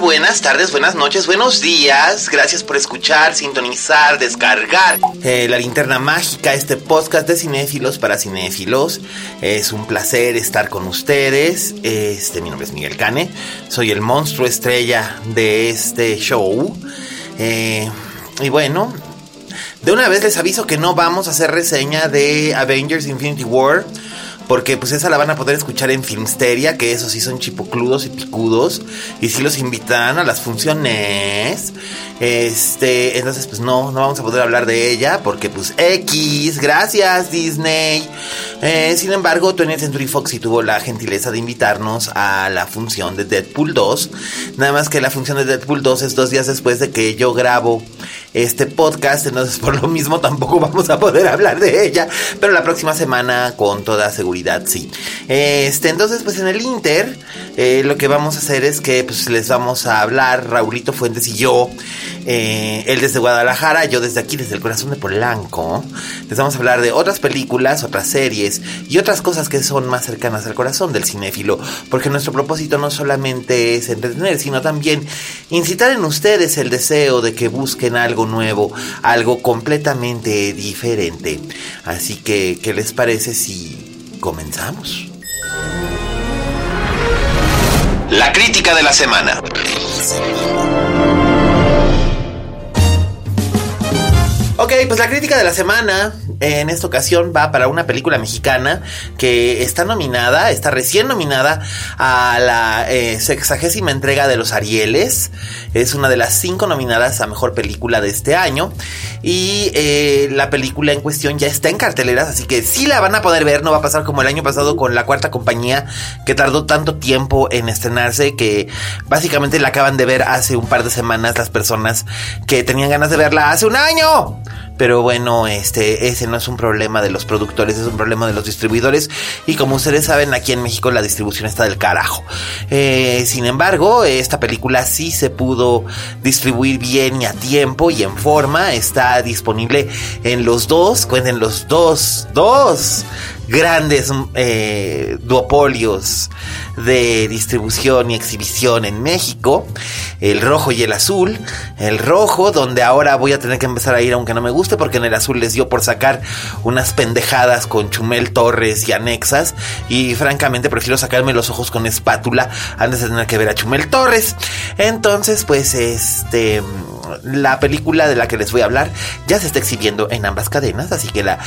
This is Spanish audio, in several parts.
Buenas tardes, buenas noches, buenos días. Gracias por escuchar, sintonizar, descargar eh, La Linterna Mágica, este podcast de cinéfilos para cinéfilos. Es un placer estar con ustedes. Este, mi nombre es Miguel Cane. Soy el monstruo estrella de este show. Eh, y bueno, de una vez les aviso que no vamos a hacer reseña de Avengers Infinity War. Porque pues esa la van a poder escuchar en Filmsteria, que esos sí son chipocludos y picudos. Y sí los invitan a las funciones. Este, entonces pues no, no vamos a poder hablar de ella. Porque pues X, gracias Disney. Eh, sin embargo, 20th Century Fox sí tuvo la gentileza de invitarnos a la función de Deadpool 2. Nada más que la función de Deadpool 2 es dos días después de que yo grabo este podcast. Entonces por lo mismo tampoco vamos a poder hablar de ella. Pero la próxima semana con toda seguridad sí. Este, entonces, pues en el Inter, eh, lo que vamos a hacer es que pues, les vamos a hablar, Raulito Fuentes y yo, eh, él desde Guadalajara, yo desde aquí, desde el corazón de Polanco, les vamos a hablar de otras películas, otras series y otras cosas que son más cercanas al corazón del cinéfilo, porque nuestro propósito no solamente es entretener, sino también incitar en ustedes el deseo de que busquen algo nuevo, algo completamente diferente. Así que, ¿qué les parece si comenzamos. La crítica de la semana. Ok, pues la crítica de la semana en esta ocasión va para una película mexicana que está nominada, está recién nominada a la eh, sexagésima entrega de los Arieles. Es una de las cinco nominadas a mejor película de este año. Y eh, la película en cuestión ya está en carteleras, así que sí la van a poder ver. No va a pasar como el año pasado con la cuarta compañía que tardó tanto tiempo en estrenarse que básicamente la acaban de ver hace un par de semanas las personas que tenían ganas de verla hace un año. Pero bueno, este, ese no es un problema de los productores, es un problema de los distribuidores. Y como ustedes saben, aquí en México la distribución está del carajo. Eh, sin embargo, esta película sí se pudo distribuir bien y a tiempo y en forma. Está disponible en los dos, cuenten los dos, dos grandes eh, duopolios de distribución y exhibición en México, el rojo y el azul, el rojo donde ahora voy a tener que empezar a ir aunque no me guste porque en el azul les dio por sacar unas pendejadas con Chumel Torres y anexas y francamente prefiero sacarme los ojos con espátula antes de tener que ver a Chumel Torres. Entonces pues este la película de la que les voy a hablar ya se está exhibiendo en ambas cadenas, así que la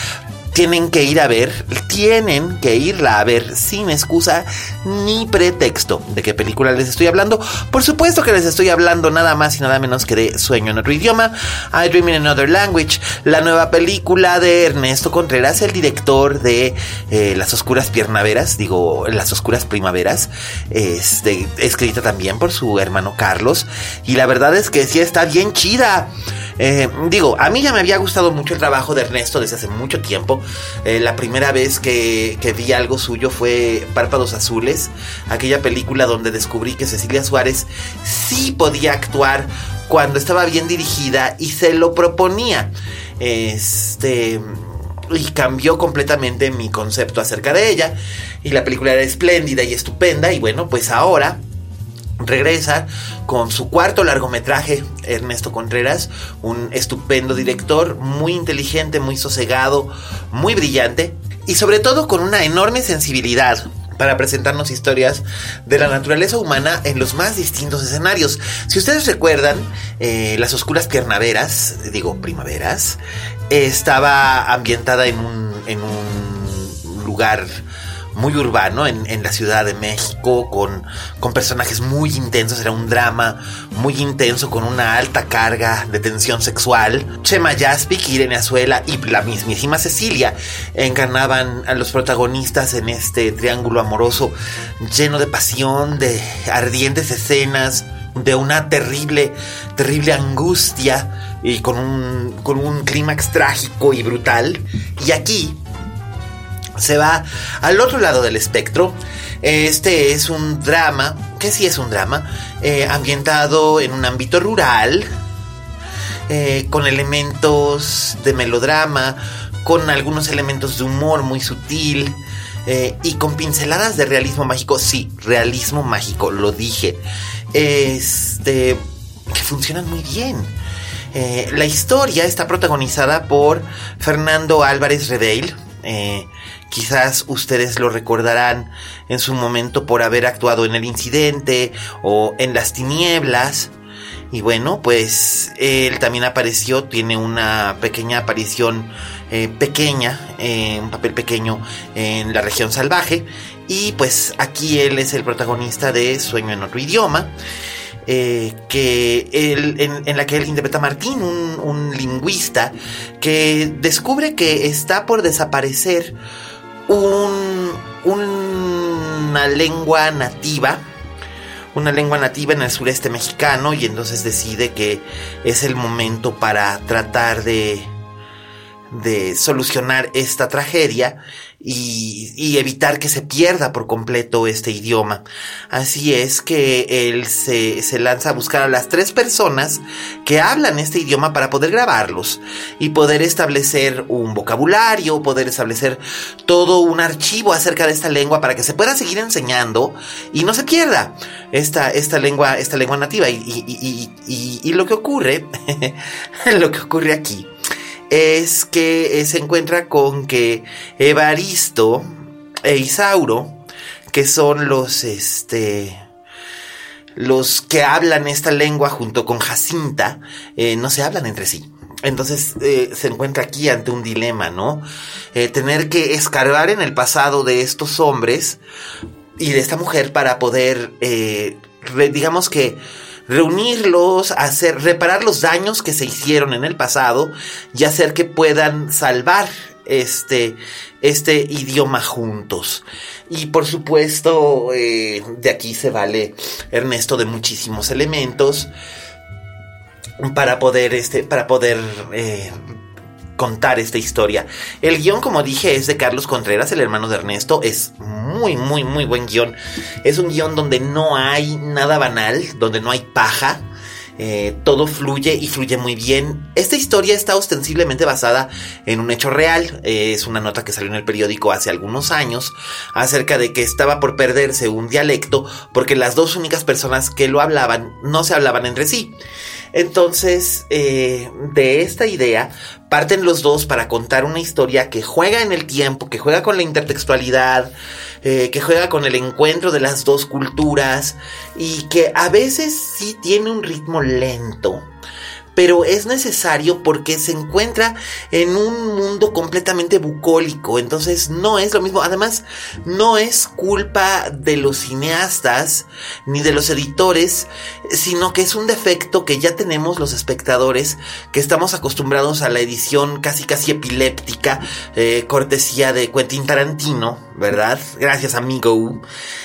tienen que ir a ver, tienen que irla a ver sin excusa ni pretexto. ¿De qué película les estoy hablando? Por supuesto que les estoy hablando nada más y nada menos que de Sueño en otro idioma, I Dream in Another Language, la nueva película de Ernesto Contreras, el director de eh, Las Oscuras Piernaveras, digo, Las Oscuras Primaveras, este, escrita también por su hermano Carlos, y la verdad es que sí está bien chida. Eh, digo, a mí ya me había gustado mucho el trabajo de Ernesto desde hace mucho tiempo. Eh, la primera vez que, que, vi algo suyo fue Párpados Azules, aquella película donde descubrí que Cecilia Suárez sí podía actuar cuando estaba bien dirigida y se lo proponía. Este y cambió completamente mi concepto acerca de ella. Y la película era espléndida y estupenda. Y bueno, pues ahora regresa con su cuarto largometraje, Ernesto Contreras, un estupendo director, muy inteligente, muy sosegado, muy brillante y sobre todo con una enorme sensibilidad para presentarnos historias de la naturaleza humana en los más distintos escenarios. Si ustedes recuerdan, eh, Las Oscuras Piernaveras, digo primaveras, estaba ambientada en un, en un lugar muy urbano en, la Ciudad de México, con, con, personajes muy intensos, era un drama muy intenso, con una alta carga de tensión sexual. Chema Jaspic, Irene Azuela y la mismísima Cecilia encarnaban a los protagonistas en este triángulo amoroso lleno de pasión, de ardientes escenas, de una terrible, terrible angustia y con un, con un clímax trágico y brutal. Y aquí, se va al otro lado del espectro. Este es un drama, que sí es un drama, eh, ambientado en un ámbito rural, eh, con elementos de melodrama, con algunos elementos de humor muy sutil eh, y con pinceladas de realismo mágico. Sí, realismo mágico, lo dije. Este, que funcionan muy bien. la historia está protagonizada por Fernando Álvarez Redeil. Quizás ustedes lo recordarán en su momento por haber actuado en el incidente o en las tinieblas. Y bueno, pues él también apareció, tiene una pequeña aparición eh, pequeña, eh, un papel pequeño en la región salvaje. Y pues aquí él es el protagonista de Sueño en otro idioma. Eh, que él, en, la que él interpreta a Martín, un, un lingüista que descubre que está por desaparecer un, una lengua nativa, una lengua nativa en el sureste mexicano y entonces decide que es el momento para tratar de, de solucionar esta tragedia y, evitar que se pierda por completo este idioma. Así es que él se, lanza a buscar a las tres personas que hablan este idioma para poder grabarlos y poder establecer un vocabulario, poder establecer todo un archivo acerca de esta lengua para que se pueda seguir enseñando y no se pierda esta, esta lengua, esta lengua nativa. Y, y lo que ocurre, lo que ocurre aquí es que eh, se encuentra con que Evaristo e Isauro, que son los, este, los que hablan esta lengua junto con Jacinta, eh, no se hablan entre sí. Entonces eh, se encuentra aquí ante un dilema, ¿no? tener que escarbar en el pasado de estos hombres y de esta mujer para poder, digamos que, reunirlos, hacer, reparar los daños que se hicieron en el pasado y hacer que puedan salvar este, este idioma juntos. Y por supuesto, eh, de aquí se vale Ernesto de muchísimos elementos para poder, este, para poder eh, contar esta historia. El guion, como dije, es de Carlos Contreras, el hermano de Ernesto. Es muy, muy, muy buen guion. Es un guion donde no hay nada banal, donde no hay paja. Eh, todo fluye y fluye muy bien. Esta historia está ostensiblemente basada en un hecho real. Eh, es una nota que salió en el periódico hace algunos años acerca de que estaba por perderse un dialecto porque las dos únicas personas que lo hablaban no se hablaban entre sí. Entonces, eh, de esta idea parten los dos para contar una historia que juega en el tiempo, que juega con la intertextualidad, eh, que juega con el encuentro de las dos culturas y que a veces sí tiene un ritmo lento pero es necesario porque se encuentra en un mundo completamente bucólico, entonces no es lo mismo, además no es culpa de los cineastas ni de los editores, sino que es un defecto que ya tenemos los espectadores, que estamos acostumbrados a la edición casi casi epiléptica, eh, cortesía de Quentin Tarantino, ¿verdad? Gracias amigo,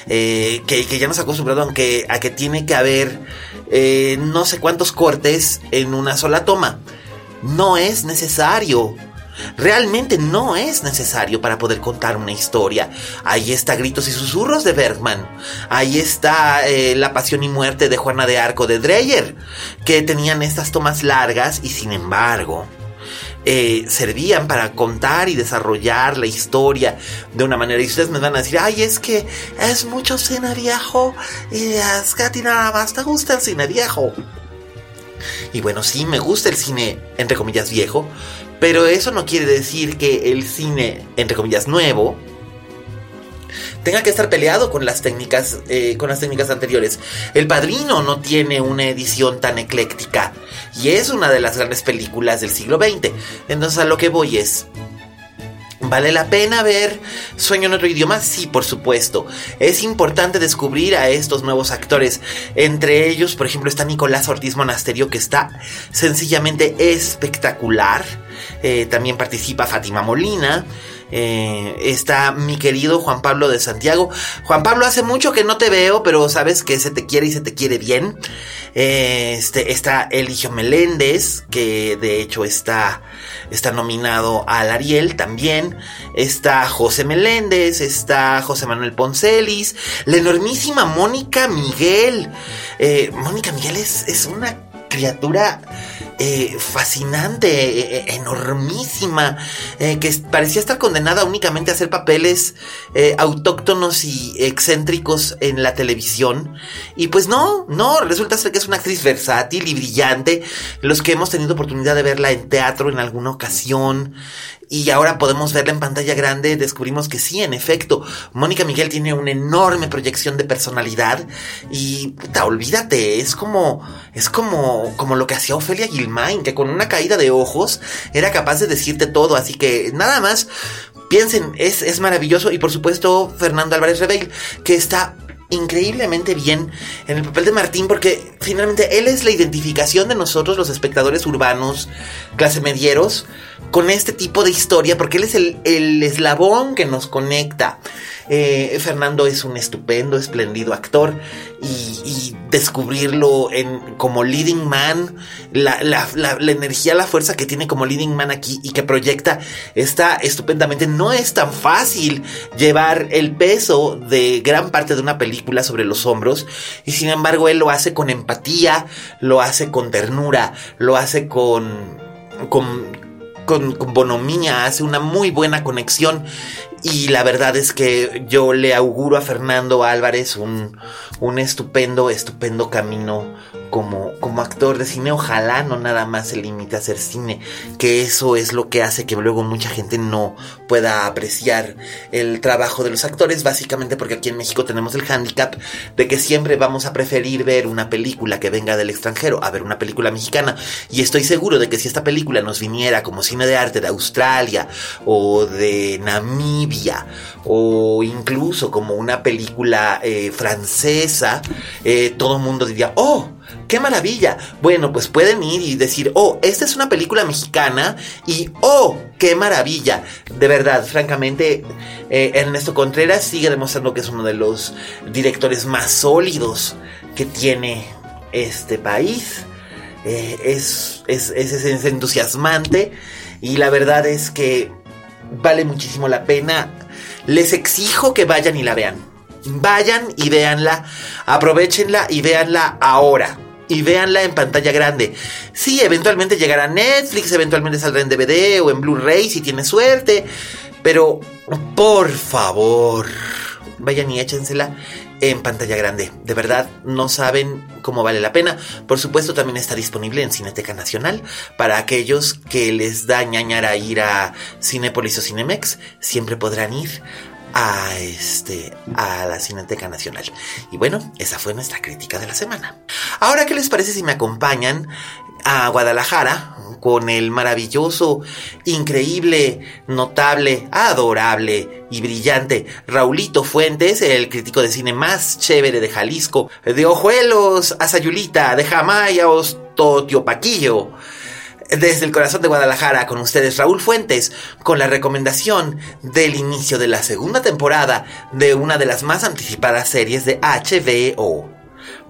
eh, que, ya nos ha acostumbrado a que, a que tiene que haber eh, no sé cuántos cortes en una sola toma. No es necesario. Realmente no es necesario para poder contar una historia. Ahí está Gritos y Susurros de Bergman. Ahí está eh, La Pasión y Muerte de Juana de Arco de Dreyer, que tenían estas tomas largas y sin embargo eh, servían para contar y desarrollar la historia de una manera. Y ustedes me van a decir, ay, es que es mucho cine viejo y es que a ti nada más te gusta el cine viejo. Y bueno, sí, me gusta el cine, entre comillas, viejo, pero eso no quiere decir que el cine, entre comillas, nuevo, tenga que estar peleado con las técnicas, eh, con las técnicas anteriores. El Padrino no tiene una edición tan ecléctica y es una de las grandes películas del siglo XX. Entonces a lo que voy es, ¿Vale la pena ver Sueño en otro idioma? Sí, por supuesto. Es importante descubrir a estos nuevos actores. Entre ellos, por ejemplo, está Nicolás Ortiz Monasterio, que está sencillamente espectacular. Eh, también participa Fátima Molina. Eh, está mi querido Juan Pablo de Santiago. Juan Pablo, hace mucho que no te veo, pero sabes que se te quiere y se te quiere bien. Eh, este, está Eligio Meléndez, que de hecho está, está nominado al Ariel también. Está José Meléndez, está José Manuel Poncelis, la enormísima Mónica Miguel. Eh, Mónica Miguel es, es una criatura eh, fascinante, eh, eh, enormísima, que parecía estar condenada únicamente a hacer papeles autóctonos y excéntricos en la televisión. Y pues no, no, resulta ser que es una actriz versátil y brillante. Los que hemos tenido oportunidad de verla en teatro en alguna ocasión, y ahora podemos verla en pantalla grande, descubrimos que sí, en efecto, Mónica Miguel tiene una enorme proyección de personalidad y puta, olvídate, es como es como como lo que hacía Ofelia Gilmain, que con una caída de ojos era capaz de decirte todo, así que nada más piensen, es, es maravilloso y por supuesto Fernando Álvarez Rebeil, que está increíblemente bien en el papel de Martín porque finalmente él es la identificación de nosotros los espectadores urbanos, clase medieros, con este tipo de historia, porque él es el, el eslabón que nos conecta. Eh, Fernando es un estupendo, espléndido actor y, descubrirlo como leading man, la, la, la, la, energía, la fuerza que tiene como leading man aquí y que proyecta está estupendamente. No es tan fácil llevar el peso de gran parte de una película sobre los hombros y sin embargo él lo hace con empatía, lo hace con ternura, lo hace con, con con, bonomía, hace una muy buena conexión. Y la verdad es que yo le auguro a Fernando Álvarez un, un estupendo, estupendo camino como, como actor de cine, ojalá no nada más se limite a hacer cine, que eso es lo que hace que luego mucha gente no pueda apreciar el trabajo de los actores, básicamente porque aquí en México tenemos el hándicap de que siempre vamos a preferir ver una película que venga del extranjero a ver una película mexicana. Y estoy seguro de que si esta película nos viniera como cine de arte de Australia o de Namibia o incluso como una película eh, francesa, eh, todo el mundo diría, oh, ¡Qué maravilla! Bueno, pues pueden ir y decir, oh, esta es una película mexicana y oh, qué maravilla. De verdad, francamente, eh, Ernesto Contreras sigue demostrando que es uno de los directores más sólidos que tiene este país. Eh, es, es, es entusiasmante y la verdad es que vale muchísimo la pena. Les exijo que vayan y la vean. Vayan y véanla, aprovechenla y véanla ahora. Y véanla en pantalla grande. Sí, eventualmente llegará a Netflix, eventualmente saldrá en DVD o en Blu-ray si tiene suerte. Pero, por favor, vayan y échensela en pantalla grande. De verdad, no saben cómo vale la pena. Por supuesto, también está disponible en Cineteca Nacional para aquellos que les da ñañara ir a Cinepolis o Cinemex. Siempre podrán ir a este a la Cineteca Nacional. Y bueno, esa fue nuestra crítica de la semana. Ahora, ¿qué les parece si me acompañan a Guadalajara con el maravilloso, increíble, notable, adorable y brillante Raulito Fuentes, el crítico de cine más chévere de Jalisco, de Ojuelos a Sayulita, de Jamaya a Paquillo desde el corazón de Guadalajara con ustedes Raúl Fuentes con la recomendación del inicio de la segunda temporada de una de las más anticipadas series de HBO.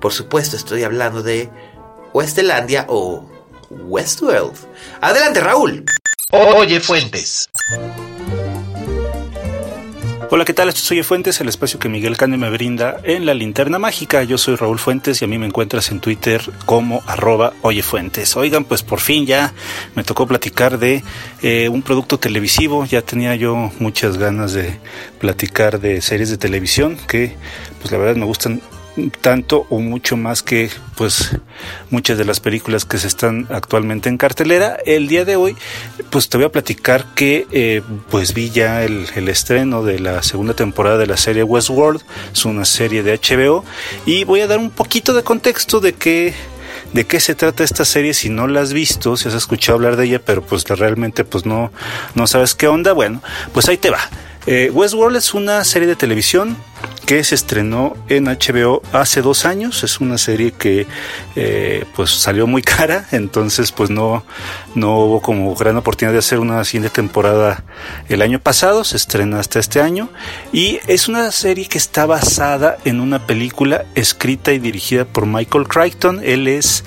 Por supuesto estoy hablando de Westelandia o Westworld. Adelante Raúl. Oye Fuentes. Hola, ¿qué tal? Esto soy Fuentes, el espacio que Miguel Cane me brinda en la linterna mágica. Yo soy Raúl Fuentes y a mí me encuentras en Twitter como arroba oyefuentes. Oigan, pues por fin ya me tocó platicar de eh, un producto televisivo. Ya tenía yo muchas ganas de platicar de series de televisión que pues la verdad me gustan tanto o mucho más que pues muchas de las películas que se están actualmente en cartelera. El día de hoy pues te voy a platicar que eh, pues vi ya el, el, estreno de la segunda temporada de la serie Westworld, es una serie de HBO y voy a dar un poquito de contexto de qué de qué se trata esta serie si no la has visto, si has escuchado hablar de ella, pero pues realmente pues no, no sabes qué onda, bueno, pues ahí te va. Eh, Westworld es una serie de televisión que se estrenó en HBO hace dos años. Es una serie que eh, pues salió muy cara, entonces pues no, no hubo como gran oportunidad de hacer una siguiente temporada el año pasado. Se estrena hasta este año y es una serie que está basada en una película escrita y dirigida por Michael Crichton. Él es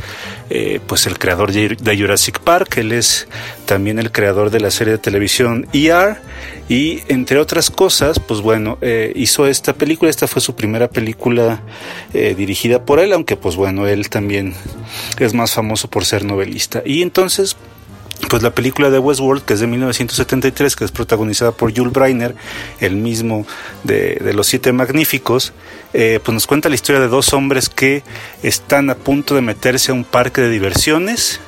eh, pues el creador de Jurassic Park, él es también el creador de la serie de televisión ER y entre otras cosas, pues bueno, eh, hizo esta película, esta fue su primera película eh, dirigida por él, aunque pues bueno, él también es más famoso por ser novelista. Y entonces pues la película de Westworld, que es de 1973, que es protagonizada por Jules Breiner, el mismo de, Los Siete Magníficos, eh, pues nos cuenta la historia de dos hombres que están a punto de meterse a un parque de diversiones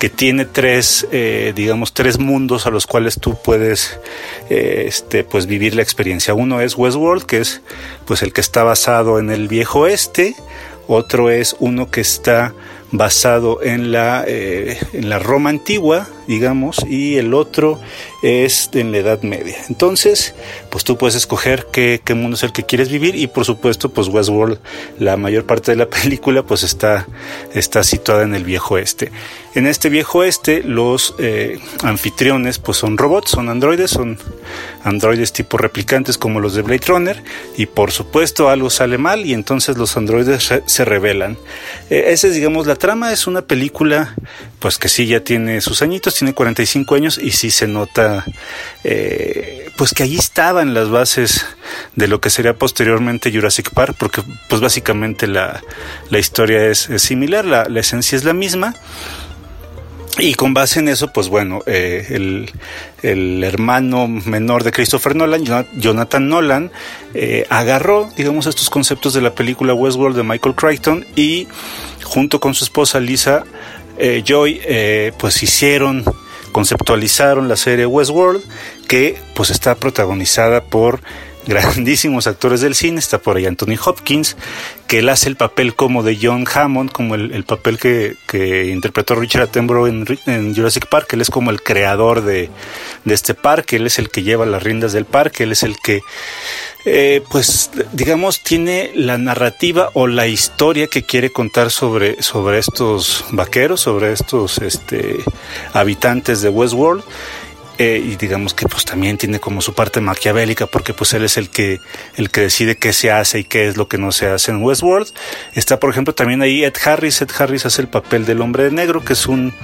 que tiene tres, eh, digamos, tres mundos a los cuales tú puedes, eh, este, pues vivir la experiencia. Uno es Westworld, que es, pues, el que está basado en el viejo oeste. Otro es uno que está basado en la, eh, en la Roma antigua, digamos, y el otro es en la Edad Media. Entonces, pues tú puedes escoger qué, mundo es el que quieres vivir y por supuesto, pues Westworld, la mayor parte de la película, pues está, está situada en el viejo este. En este viejo este, los eh, anfitriones, pues son robots, son androides, son androides tipo replicantes como los de Blade Runner y por supuesto algo sale mal y entonces los androides se revelan. Eh, esa es, digamos, la trama, es una película, pues que sí ya tiene sus añitos, tiene 45 años y sí se nota eh, pues que allí estaban las bases de lo que sería posteriormente Jurassic Park, porque pues básicamente la, historia es, similar, la, esencia es la misma. Y con base en eso, pues bueno, eh, el, el, hermano menor de Christopher Nolan, Jonathan Nolan, eh, agarró, digamos, estos conceptos de la película Westworld de Michael Crichton y junto con su esposa Lisa eh, Joy, eh, pues hicieron, conceptualizaron la serie Westworld, que pues está protagonizada por grandísimos actores del cine, está por ahí Anthony Hopkins, que él hace el papel como de John Hammond, como el, papel que, interpretó Richard Attenborough en, Jurassic Park, él es como el creador de, de este parque, él es el que lleva las riendas del parque, él es el que eh, pues digamos tiene la narrativa o la historia que quiere contar sobre, sobre estos vaqueros, sobre estos este, habitantes de Westworld. Eh, y digamos que pues también tiene como su parte maquiavélica porque pues él es el que el que decide qué se hace y qué es lo que no se hace en Westworld. Está por ejemplo también ahí Ed Harris. Ed Harris hace el papel del hombre de negro que es un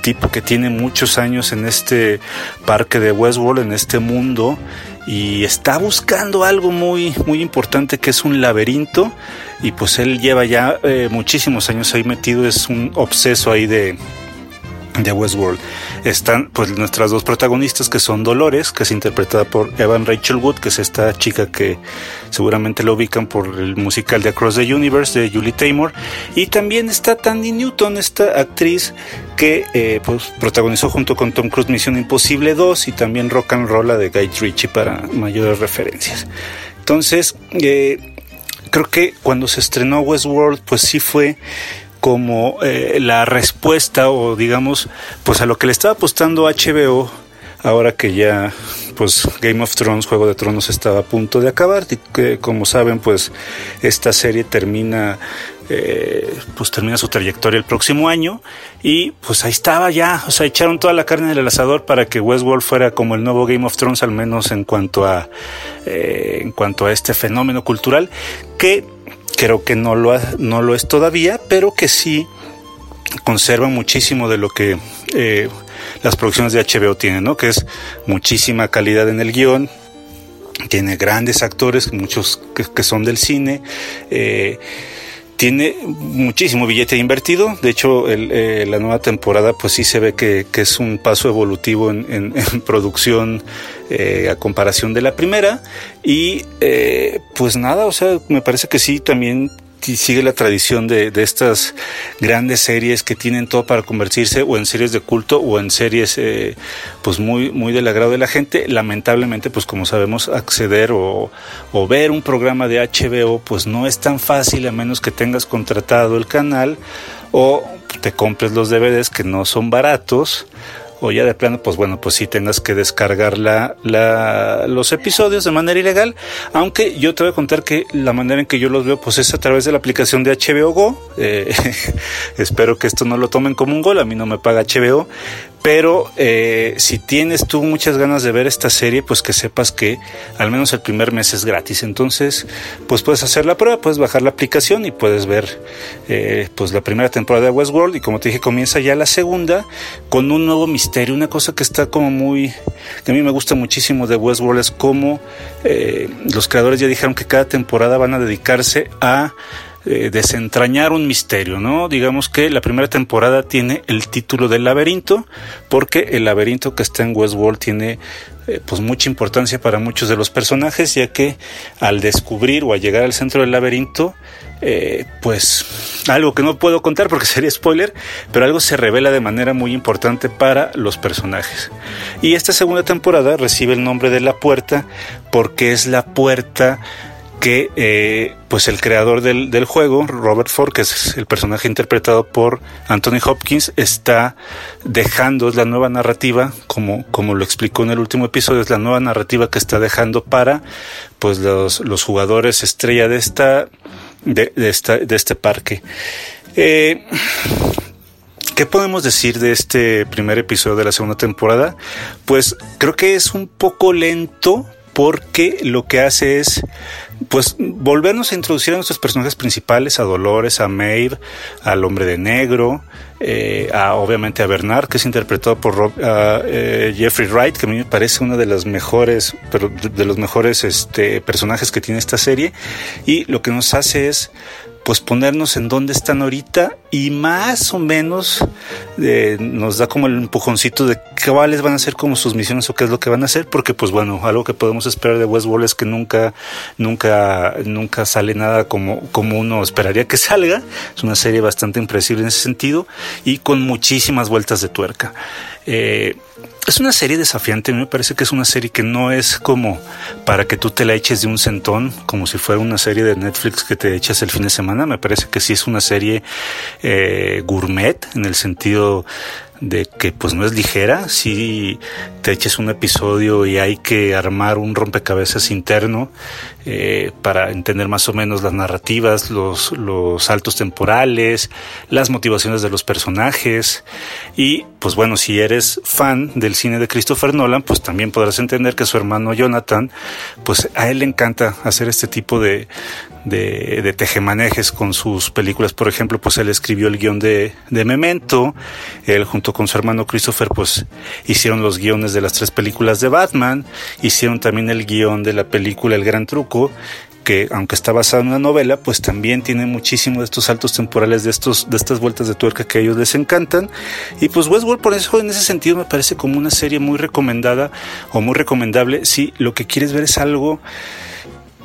tipo que tiene muchos años en este parque de Westworld en este mundo y está buscando algo muy, muy importante que es un laberinto. Y pues él lleva ya eh, muchísimos años ahí metido, es un obseso ahí de, de Westworld. Están pues nuestras dos protagonistas que son Dolores, que es interpretada por Evan Rachel Wood, que es esta chica que seguramente lo ubican por el musical de Across the Universe de Julie Taymor. Y también está Tandy Newton, esta actriz que eh, pues, protagonizó junto con Tom Cruise Misión Imposible 2 y también Rock and Roll de Guy Ritchie para mayores referencias. Entonces, eh, creo que cuando se estrenó Westworld, pues sí fue como eh, la respuesta o digamos pues a lo que le estaba apostando HBO ahora que ya pues Game of Thrones, Juego de Tronos estaba a punto de acabar. Y que como saben pues esta serie termina eh, pues termina su trayectoria el próximo año. Y pues ahí estaba ya, o sea, echaron toda la carne en el asador para que Westworld fuera como el nuevo Game of Thrones al menos en cuanto a eh, en cuanto a este fenómeno cultural que creo que no lo, no lo es todavía, pero que sí conserva muchísimo de lo que eh, las producciones de HBO tienen, ¿no? Que es muchísima calidad en el guion, tiene grandes actores, muchos que, son del cine, eh, tiene muchísimo billete invertido. De hecho, eh, la nueva temporada, pues sí se ve que, es un paso evolutivo en, producción eh, a comparación de la primera. Y eh, pues nada, o sea, me parece que sí también sigue la tradición de, de, estas grandes series que tienen todo para convertirse o en series de culto o en series eh, pues muy, muy del agrado de la gente. Lamentablemente, pues como sabemos, acceder o, o ver un programa de HBO pues no es tan fácil a menos que tengas contratado el canal o te compres los DVDs que no son baratos o ya de plano, pues bueno, pues sí tengas que descargar la, los episodios de manera ilegal, aunque yo te voy a contar que la manera en que yo los veo, pues es a través de la aplicación de HBO Go, eh, espero que esto no lo tomen como un gol, a mí no me paga HBO, pero eh, si tienes tú muchas ganas de ver esta serie, pues que sepas que al menos el primer mes es gratis. Entonces, pues puedes hacer la prueba, puedes bajar la aplicación y puedes ver eh, pues la primera temporada de Westworld. Y como te dije, comienza ya la segunda con un nuevo misterio. Una cosa que está como muy, que a mí me gusta muchísimo de Westworld es cómo eh, los creadores ya dijeron que cada temporada van a dedicarse a eh, desentrañar un misterio, ¿no? Digamos que la primera temporada tiene el título del laberinto, porque el laberinto que está en Westworld tiene eh, pues mucha importancia para muchos de los personajes, ya que al descubrir o al llegar al centro del laberinto, eh, pues algo que no puedo contar porque sería spoiler, pero algo se revela de manera muy importante para los personajes. Y esta segunda temporada recibe el nombre de La Puerta porque es la puerta que eh, pues el creador del, juego, Robert Ford, que es el personaje interpretado por Anthony Hopkins, está dejando, la nueva narrativa, como, como lo explicó en el último episodio, es la nueva narrativa que está dejando para pues los, los jugadores estrella de esta, de, de esta, de este parque. Eh, ¿Qué podemos decir de este primer episodio de la segunda temporada? Pues creo que es un poco lento porque lo que hace es pues volvernos a introducir a nuestros personajes principales, a Dolores, a Maeve, al hombre de negro, eh, a obviamente a Bernard, que es interpretado por Rob, eh, Jeffrey Wright, que a mí me parece uno de los mejores, pero de los mejores este, personajes que tiene esta serie, y lo que nos hace es pues ponernos en dónde están ahorita y más o menos eh, nos da como el empujoncito de cuáles van a ser como sus misiones o qué es lo que van a hacer porque pues bueno algo que podemos esperar de Westworld es que nunca nunca nunca sale nada como como uno esperaría que salga. Es una serie bastante impredecible en ese sentido y con muchísimas vueltas de tuerca. Eh, es una serie desafiante, me parece que es una serie que no es como para que tú te la eches de un centón, como si fuera una serie de Netflix que te echas el fin de semana, me parece que sí es una serie eh, gourmet en el sentido de que pues no es ligera, si te eches un episodio y hay que armar un rompecabezas interno eh, para entender más o menos las narrativas, los, los saltos temporales, las motivaciones de los personajes. Y pues bueno, si eres fan del cine de Christopher Nolan, pues también podrás entender que su hermano Jonathan, pues a él le encanta hacer este tipo de, de, de tejemanejes con sus películas. Por ejemplo, pues él escribió el guion de, de Memento, él junto con su hermano Christopher, pues hicieron los guiones de las tres películas de Batman, hicieron también el guion de la película El Gran Truco, que aunque está basado en una novela, pues también tiene muchísimo de estos saltos temporales, de estos, de estas vueltas de tuerca que a ellos les encantan. Y pues Westworld por eso en ese sentido me parece como una serie muy recomendada o muy recomendable si lo que quieres ver es algo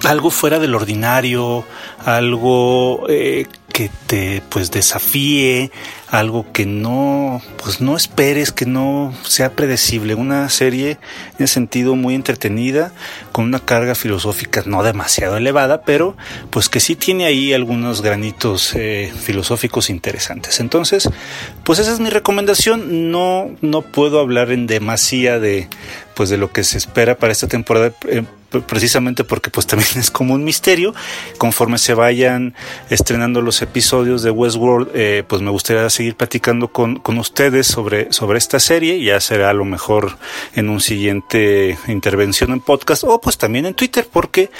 algo fuera del ordinario, algo eh, que te pues desafíe, algo que no pues no esperes, que no sea predecible, una serie en sentido muy entretenida, con una carga filosófica no demasiado elevada, pero pues que sí tiene ahí algunos granitos eh, filosóficos interesantes. Entonces, pues esa es mi recomendación. No no puedo hablar en demasía de pues de lo que se espera para esta temporada. Eh, precisamente porque pues también es como un misterio. Conforme se vayan estrenando los episodios de Westworld, eh, pues me gustaría seguir platicando con, con ustedes sobre, sobre esta serie. Ya será a lo mejor en un siguiente intervención en podcast o pues también en Twitter, porque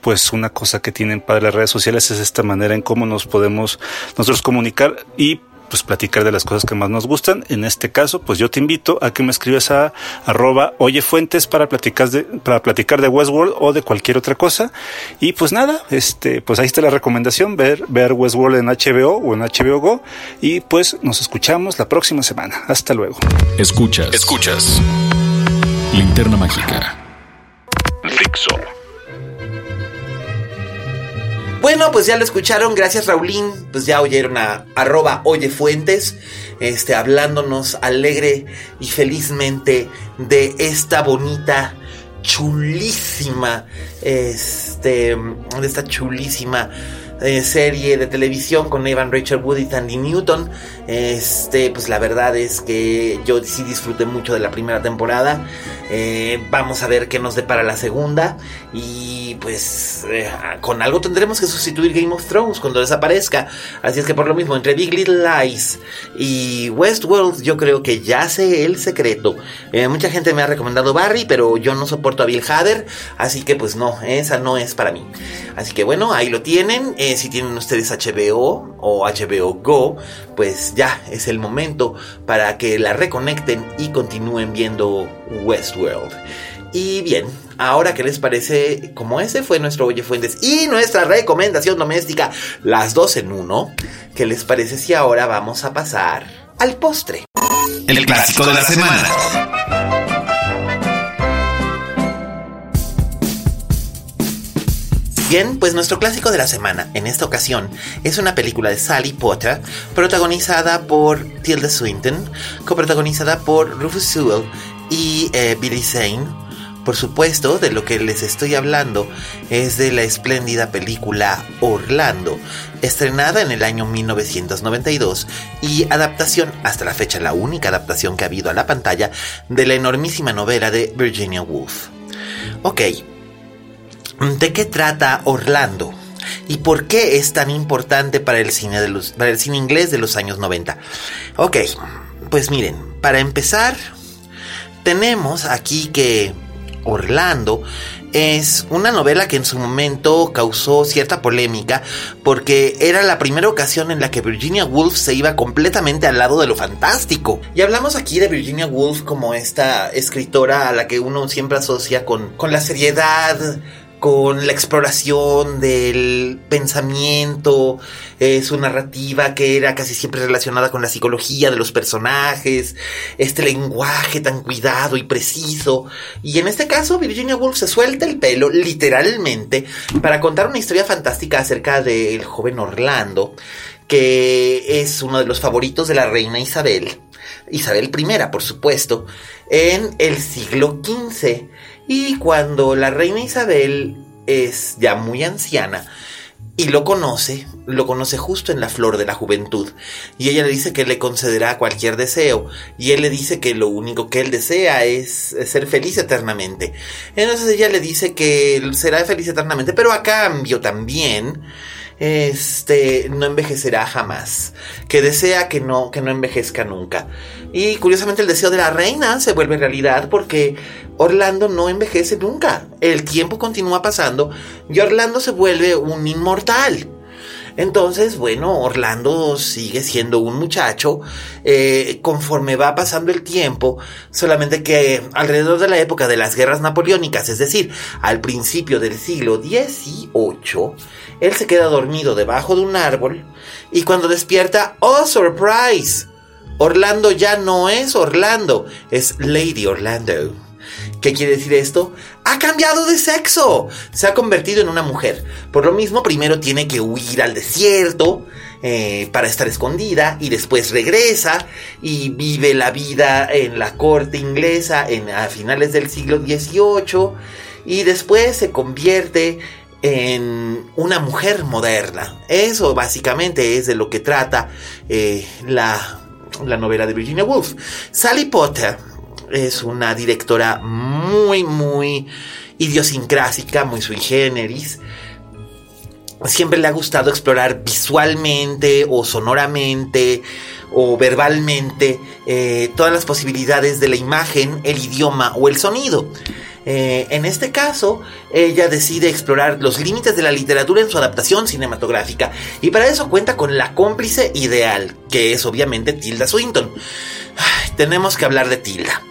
pues una cosa que tienen para las redes sociales es esta manera en cómo nos podemos nosotros comunicar y pues platicar de las cosas que más nos gustan. En este caso, pues yo te invito a que me escribas a arroba oyefuentes para platicar de, para platicar de Westworld o de cualquier otra cosa. Y pues nada, este, pues ahí está la recomendación, ver, ver Westworld en HBO o en HBO Go. Y pues nos escuchamos la próxima semana. Hasta luego. Escuchas. Escuchas. Linterna mágica. Fixo. Bueno, pues ya lo escucharon, gracias Raulín, pues ya oyeron a arroba oyefuentes, este, hablándonos alegre y felizmente de esta bonita, chulísima, este, de esta chulísima eh, serie de televisión con Evan Rachel Wood y Tandy Newton. Este, pues la verdad es que yo sí disfruté mucho de la primera temporada. Eh, vamos a ver qué nos depara la segunda. Y pues eh, con algo tendremos que sustituir Game of Thrones cuando desaparezca. Así es que por lo mismo, entre Big Little Lies y Westworld, yo creo que ya sé el secreto. mucha gente me ha recomendado Barry, pero yo no soporto a Bill Hader. Así que pues no, esa no es para mí. Así que bueno, ahí lo tienen si tienen ustedes HBO o HBO Go, pues ya es el momento para que la reconecten y continúen viendo Westworld. Y bien, ahora que les parece, como ese fue nuestro Oye Fuentes y nuestra recomendación doméstica, las dos en uno, ¿qué les parece si ahora vamos a pasar al postre? El clásico de la semana. Bien, pues nuestro clásico de la semana, en esta ocasión, es una película de Sally Potter, protagonizada por Tilda Swinton, coprotagonizada por Rufus Sewell y eh, Billy Zane. Por supuesto, de lo que les estoy hablando es de la espléndida película Orlando, estrenada en el año 1992 y adaptación, hasta la fecha la única adaptación que ha habido a la pantalla, de la enormísima novela de Virginia Woolf. Ok, ¿De qué trata Orlando? ¿Y por qué es tan importante para el cine, de los, para el cine inglés de los años 90? Ok, pues miren, para empezar, tenemos aquí que Orlando es una novela que en su momento causó cierta polémica porque era la primera ocasión en la que Virginia Woolf se iba completamente al lado de lo fantástico. Y hablamos aquí de Virginia Woolf como esta escritora a la que uno siempre asocia con, con la seriedad, con la exploración del pensamiento, eh, su narrativa que era casi siempre relacionada con la psicología de los personajes, este lenguaje tan cuidado y preciso. Y en este caso, Virginia Woolf se suelta el pelo, literalmente, para contar una historia fantástica acerca del joven Orlando, que es uno de los favoritos de la reina Isabel, Isabel I, por supuesto, en el siglo XV y cuando la reina Isabel es ya muy anciana y lo conoce, lo conoce justo en la flor de la juventud. Y ella le dice que le concederá cualquier deseo. Y él le dice que lo único que él desea es ser feliz eternamente. Entonces ella le dice que será feliz eternamente, pero a cambio también este no envejecerá jamás, que desea que no que no envejezca nunca. Y curiosamente el deseo de la reina se vuelve realidad porque Orlando no envejece nunca. El tiempo continúa pasando y Orlando se vuelve un inmortal. Entonces, bueno, Orlando sigue siendo un muchacho eh, conforme va pasando el tiempo, solamente que alrededor de la época de las guerras napoleónicas, es decir, al principio del siglo XVIII, él se queda dormido debajo de un árbol y cuando despierta, ¡oh, surprise! Orlando ya no es Orlando, es Lady Orlando. ¿Qué quiere decir esto? Ha cambiado de sexo. Se ha convertido en una mujer. Por lo mismo, primero tiene que huir al desierto eh, para estar escondida y después regresa y vive la vida en la corte inglesa en, a finales del siglo XVIII y después se convierte en una mujer moderna. Eso básicamente es de lo que trata eh, la, la novela de Virginia Woolf. Sally Potter es una directora muy, muy idiosincrásica, muy sui generis. Siempre le ha gustado explorar visualmente o sonoramente o verbalmente eh, todas las posibilidades de la imagen, el idioma o el sonido. Eh, en este caso, ella decide explorar los límites de la literatura en su adaptación cinematográfica y para eso cuenta con la cómplice ideal, que es obviamente Tilda Swinton. tenemos que hablar de Tilda.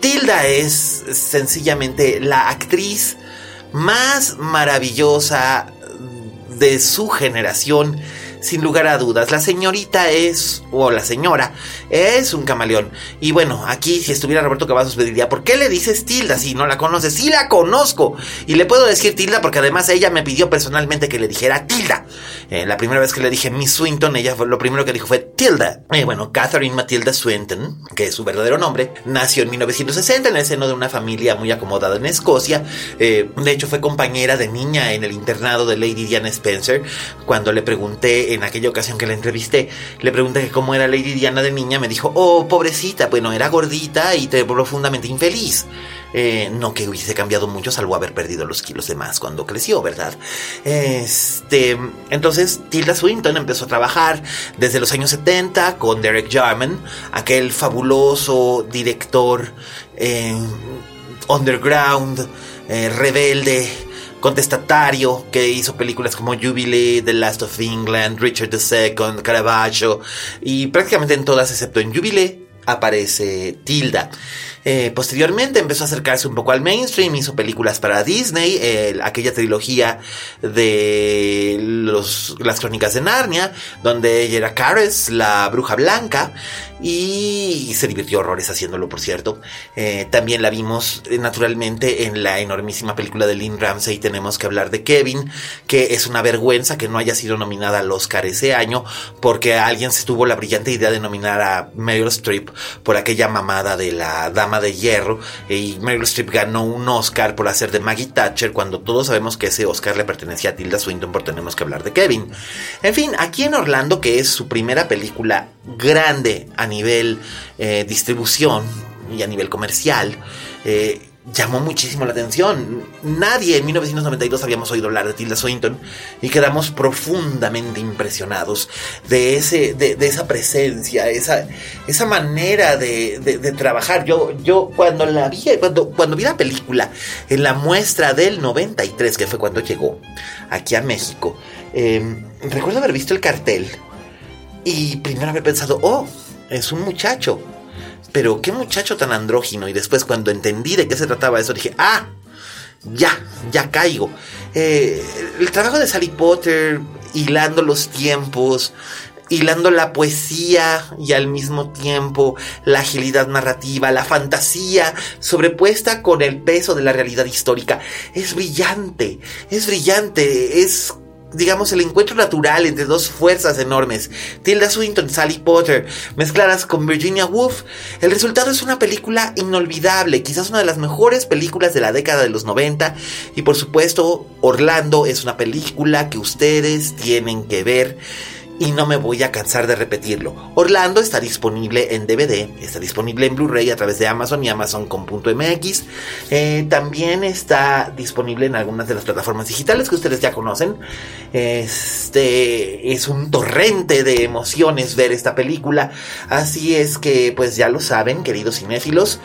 Tilda es sencillamente la actriz más maravillosa de su generación sin lugar a dudas. La señorita es, o la señora, es un camaleón. Y bueno, aquí si estuviera Roberto Cavazos me diría, ¿por qué le dices Tilda si no la conoces? Sí la conozco. Y le puedo decir Tilda porque además ella me pidió personalmente que le dijera Tilda. Eh, la primera vez que le dije Miss Swinton, ella fue, lo primero que dijo fue Tilda. Eh, bueno, Catherine Matilda Swinton, que es su verdadero nombre, nació en 1960 en el seno de una familia muy acomodada en Escocia. Eh, de hecho, fue compañera de niña en el internado de Lady Diana Spencer. Cuando le pregunté, en aquella ocasión que la entrevisté, le pregunté cómo era Lady Diana de niña, me dijo, oh, pobrecita, bueno, era gordita y profundamente infeliz. Eh, no que hubiese cambiado mucho, salvo haber perdido los kilos de más cuando creció, ¿verdad? Este, entonces Tilda Swinton empezó a trabajar desde los años 70 con Derek Jarman, aquel fabuloso director eh, underground, eh, rebelde, contestatario que hizo películas como Jubilee, The Last of England, Richard II, Caravaggio y prácticamente en todas excepto en Jubilee aparece Tilda. Eh, posteriormente empezó a acercarse un poco al mainstream, hizo películas para Disney, aquella trilogía de las crónicas de Narnia, donde ella era Caris, la bruja blanca, y se divirtió horrores haciéndolo, por cierto. Eh, también la vimos eh, naturalmente en la enormísima película de Lynn Ramsey, tenemos que hablar de Kevin, que es una vergüenza que no haya sido nominada al Oscar ese año, porque alguien se tuvo la brillante idea de nominar a Meryl Streep por aquella mamada de la dama de Hierro y Meryl Streep ganó un Oscar por hacer de Maggie Thatcher cuando todos sabemos que ese Oscar le pertenecía a Tilda Swinton por tenemos que hablar de Kevin. En fin, aquí en Orlando, que es su primera película grande a nivel eh, distribución y a nivel comercial, eh, llamó muchísimo la atención. Nadie en 1992 habíamos oído hablar de Tilda Swinton y quedamos profundamente impresionados de, ese, de, esa presencia, esa, esa manera de, trabajar. Yo, yo cuando la vi, cuando, cuando vi la película en la muestra del 93, que fue cuando llegó aquí a México, em, recuerdo haber visto el cartel y primero haber pensado, oh, es un muchacho pero qué muchacho tan andrógino. Y después cuando entendí de qué se trataba eso, dije, ah, ya, ya caigo. Eh, el trabajo de Sally Potter, hilando los tiempos, hilando la poesía y al mismo tiempo la agilidad narrativa, la fantasía sobrepuesta con el peso de la realidad histórica. Es brillante, es brillante, es digamos, el encuentro natural entre dos fuerzas enormes, Tilda Swinton, Sally Potter, mezcladas con Virginia Woolf, el resultado es una película inolvidable, quizás una de las mejores películas de la década de los 90, y por supuesto, Orlando es una película que ustedes tienen que ver y no me voy a cansar de repetirlo. Orlando está disponible en DVD, está disponible en Blu-ray a través de Amazon y Amazon.mx. Eh, también está disponible en algunas de las plataformas digitales que ustedes ya conocen. Este es un torrente de emociones ver esta película. Así es que, pues ya lo saben, queridos cinéfilos.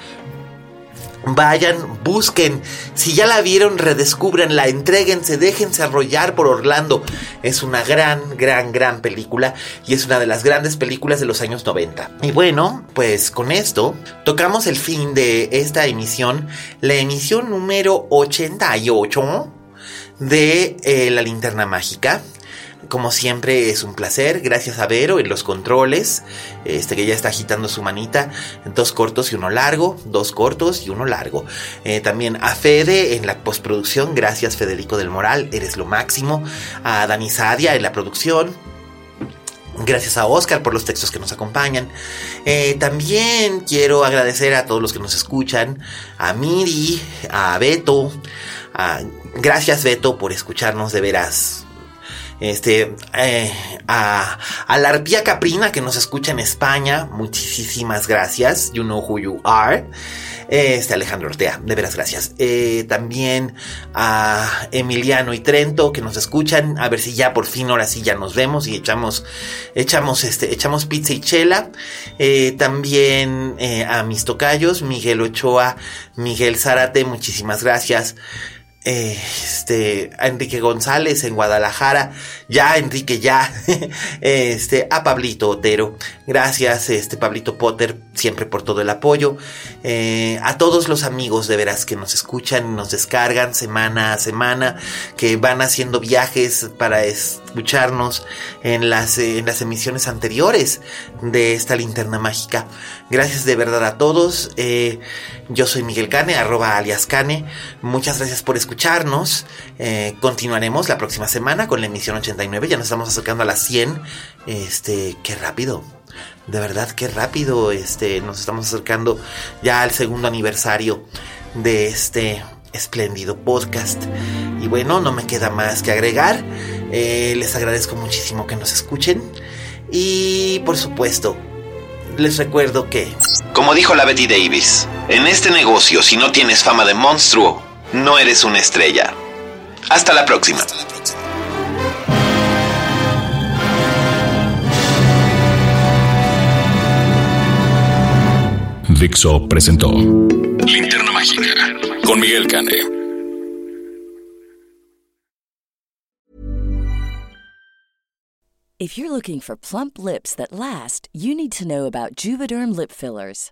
Vayan, busquen. Si ya la vieron, redescubrenla, entréguense, déjense arrollar por Orlando. Es una gran, gran, gran película y es una de las grandes películas de los años 90. Y bueno, pues con esto tocamos el fin de esta emisión, la emisión número 88 de eh, La Linterna Mágica. Como siempre es un placer, gracias a Vero en los controles, este que ya está agitando su manita, dos cortos y uno largo, dos cortos y uno largo. Eh, también a Fede en la postproducción, gracias Federico del Moral, eres lo máximo. A Dani Sadia en la producción, Gracias a Oscar por los textos que nos acompañan. Eh, también quiero agradecer a todos los que nos escuchan, a Miri, a Beto. gracias Beto por escucharnos de veras este, eh, a, a la caprina que nos escucha en España, muchísimas gracias. You know who you are. Este Alejandro Ortea, de veras gracias. Eh, también a Emiliano y Trento que nos escuchan. A ver si ya por fin ahora sí ya nos vemos y echamos, echamos este, echamos pizza y chela. Eh, también a mis tocayos, Miguel Ochoa, Miguel Zárate, muchísimas gracias. Este, a Enrique González en Guadalajara, ya Enrique, ya, este, a Pablito Otero, gracias, este, Pablito Potter, siempre por todo el apoyo, eh, a todos los amigos de veras que nos escuchan y nos descargan semana a semana, que van haciendo viajes para escucharnos en las, en las emisiones anteriores de esta linterna mágica. Gracias de verdad a todos, eh, yo soy Miguel Cane, arroba alias Cane, muchas gracias por escuchar escucharnos. Eh, continuaremos la próxima semana con la emisión 89. Ya nos estamos acercando a las 100. Este, qué rápido. De verdad, qué rápido. Este, nos estamos acercando ya al segundo aniversario de este espléndido podcast. Y bueno, no me queda más que agregar. Eh, les agradezco muchísimo que nos escuchen. Y por supuesto, les recuerdo que... Como dijo la Betty Davis, en este negocio si no tienes fama de monstruo, no eres una estrella. Hasta la próxima. Dixo presentó Linterna Mágica con Miguel Cane. If you're looking for plump lips that last, you need to know about Juvederm lip fillers.